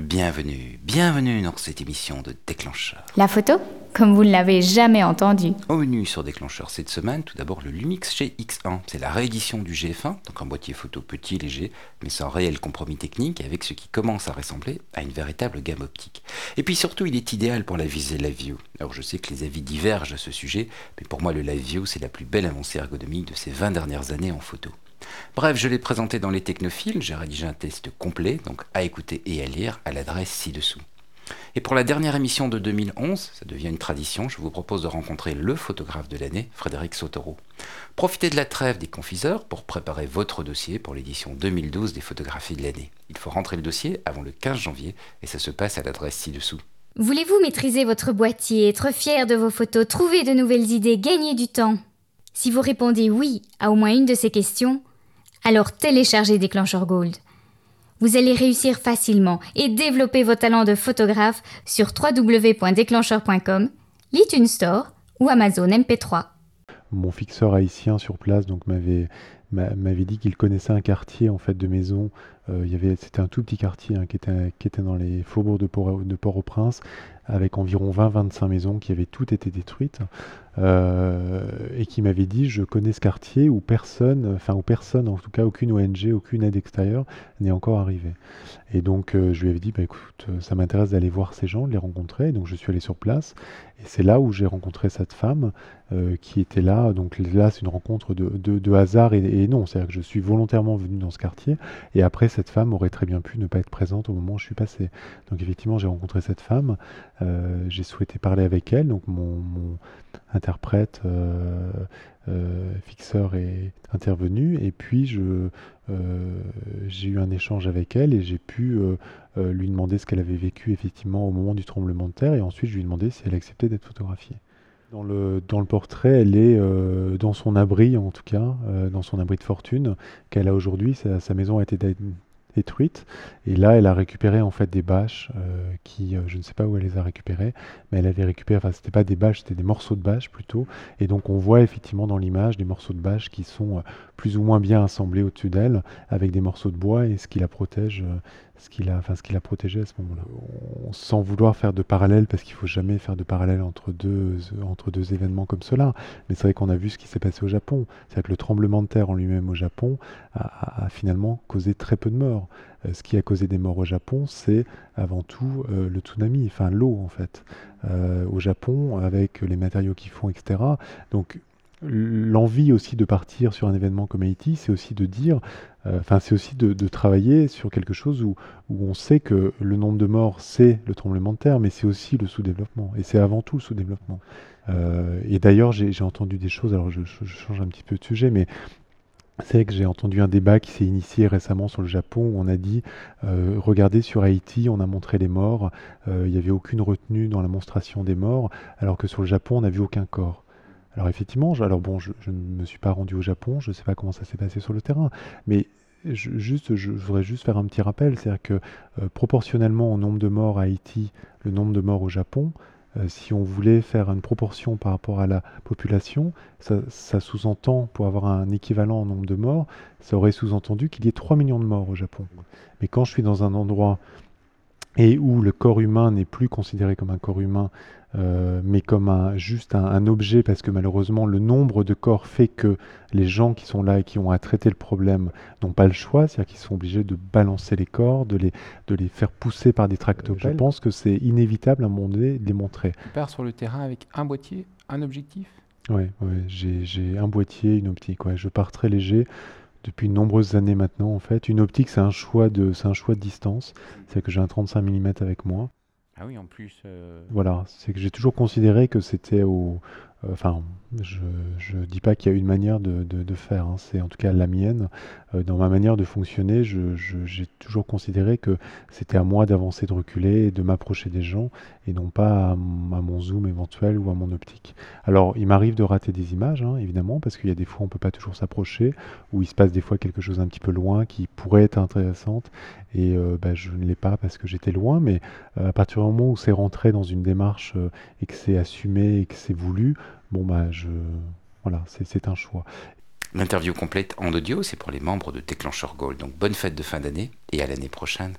Bienvenue, bienvenue dans cette émission de Déclencheur. La photo Comme vous ne l'avez jamais entendu. Au menu sur Déclencheur cette semaine, tout d'abord le Lumix GX1. C'est la réédition du GF1, donc un boîtier photo petit, léger, mais sans réel compromis technique, avec ce qui commence à ressembler à une véritable gamme optique. Et puis surtout, il est idéal pour la visée Live View. Alors je sais que les avis divergent à ce sujet, mais pour moi le Live View, c'est la plus belle avancée ergonomique de ces 20 dernières années en photo. Bref, je l'ai présenté dans les technophiles, j'ai rédigé un test complet, donc à écouter et à lire à l'adresse ci-dessous. Et pour la dernière émission de 2011, ça devient une tradition, je vous propose de rencontrer le photographe de l'année, Frédéric Sautereau. Profitez de la trêve des confiseurs pour préparer votre dossier pour l'édition 2012 des photographies de l'année. Il faut rentrer le dossier avant le 15 janvier et ça se passe à l'adresse ci-dessous. Voulez-vous maîtriser votre boîtier, être fier de vos photos, trouver de nouvelles idées, gagner du temps? Si vous répondez oui à au moins une de ces questions, alors téléchargez Déclencheur Gold. Vous allez réussir facilement et développer vos talents de photographe sur www.déclencheur.com, l'iTunes Store ou Amazon MP3. Mon fixeur haïtien sur place donc m'avait dit qu'il connaissait un quartier en fait de maisons. Euh, c'était un tout petit quartier hein, qui, était, qui était dans les faubourgs de, Port, de Port-au-Prince, avec environ 20-25 maisons qui avaient toutes été détruites, euh, et qui m'avait dit je connais ce quartier où personne, enfin où personne, en tout cas aucune ONG, aucune aide extérieure n'est encore arrivée. Et donc euh, je lui avais dit bah, écoute, ça m'intéresse d'aller voir ces gens, de les rencontrer. Donc je suis allé sur place, et c'est là où j'ai rencontré cette femme qui était là. Donc là c'est une rencontre de, de, hasard et, et non, c'est-à-dire que je suis volontairement venu dans ce quartier, et après cette femme aurait très bien pu ne pas être présente au moment où je suis passé. Donc effectivement, j'ai rencontré cette femme, euh, j'ai souhaité parler avec elle, donc mon, interprète euh, euh, fixeur est intervenu, et puis j'ai eu un échange avec elle et j'ai pu lui demander ce qu'elle avait vécu effectivement au moment du tremblement de terre, et ensuite je lui ai demandé si elle acceptait d'être photographiée. Dans le, portrait, elle est dans son abri, en tout cas, dans son abri de fortune qu'elle a aujourd'hui. Sa, maison a été détruite. Et là, elle a récupéré en fait des bâches euh, qui, euh, je ne sais pas où elle les a récupérées, mais elle avait récupéré, enfin, c'était pas des bâches, c'était des morceaux de bâches plutôt. Et donc, on voit effectivement dans l'image des morceaux de bâches qui sont euh, plus ou moins bien assemblés au-dessus d'elle, avec des morceaux de bois et ce qui la protège, ce qui la, enfin, la protégeait à ce moment-là. Sans vouloir faire de parallèle, parce qu'il faut jamais faire de parallèle entre deux, entre deux événements comme cela. Mais c'est vrai qu'on a vu ce qui s'est passé au Japon. C'est-à-dire que le tremblement de terre en lui-même au Japon a, a finalement causé très peu de morts. Euh, ce qui a causé des morts au Japon, c'est avant tout euh, le tsunami, enfin l'eau en fait, euh, au Japon, avec les matériaux qu'ils font, etc. Donc l'envie aussi de partir sur un événement comme Haïti, c'est aussi de dire, enfin c'est aussi de, travailler sur quelque chose où, on sait que le nombre de morts, c'est le tremblement de terre, mais c'est aussi le sous-développement, et c'est avant tout le sous-développement. et d'ailleurs, j'ai entendu des choses, alors je, change un petit peu de sujet, mais c'est que j'ai entendu un débat qui s'est initié récemment sur le Japon où on a dit euh, regardez sur Haïti, on a montré les morts, euh, il n'y avait aucune retenue dans la monstration des morts, alors que sur le Japon, on n'a vu aucun corps. Alors effectivement, bon, je, ne me suis pas rendu au Japon, je ne sais pas comment ça s'est passé sur le terrain, mais je, juste, je, voudrais juste faire un petit rappel, c'est-à-dire que euh, proportionnellement au nombre de morts à Haïti, le nombre de morts au Japon, euh, si on voulait faire une proportion par rapport à la population, ça, sous-entend, pour avoir un équivalent en nombre de morts, ça aurait sous-entendu qu'il y ait 3 millions de morts au Japon. Mais quand je suis dans un endroit et où le corps humain n'est plus considéré comme un corps humain, euh, mais comme un, juste un, objet, parce que malheureusement le nombre de corps fait que les gens qui sont là et qui ont à traiter le problème n'ont pas le choix, c'est-à-dire qu'ils sont obligés de balancer les corps, de les, de les faire pousser par des tractopelles. Je pense que c'est inévitable à un moment donné de les montrer. Tu pars sur le terrain avec un boîtier, un objectif? Oui, ouais, j'ai un boîtier, une optique. Ouais. Je pars très léger depuis de nombreuses années maintenant en fait. Une optique, c'est un choix de, c'est un choix de distance. C'est que j'ai un 35 mm avec moi. Ah oui, en plus. Euh, voilà, c'est que j'ai toujours considéré que c'était au, Enfin, je ne dis pas qu'il y a une manière de, faire, hein. c'est en tout cas la mienne. Euh, dans ma manière de fonctionner, j'ai toujours considéré que c'était à moi d'avancer, de reculer de m'approcher des gens et non pas à, mon zoom éventuel ou à mon optique. Alors, il m'arrive de rater des images, hein, évidemment, parce qu'il y a des fois on ne peut pas toujours s'approcher, ou il se passe des fois quelque chose un petit peu loin qui pourrait être intéressante et euh, bah, je ne l'ai pas parce que j'étais loin, mais euh, à partir du moment où c'est rentré dans une démarche et que c'est assumé et que c'est voulu, bon bah je voilà, c'est un choix. L'interview complète en audio, c'est pour les membres de Déclencheur Gold. Donc bonne fête de fin d'année et à l'année prochaine.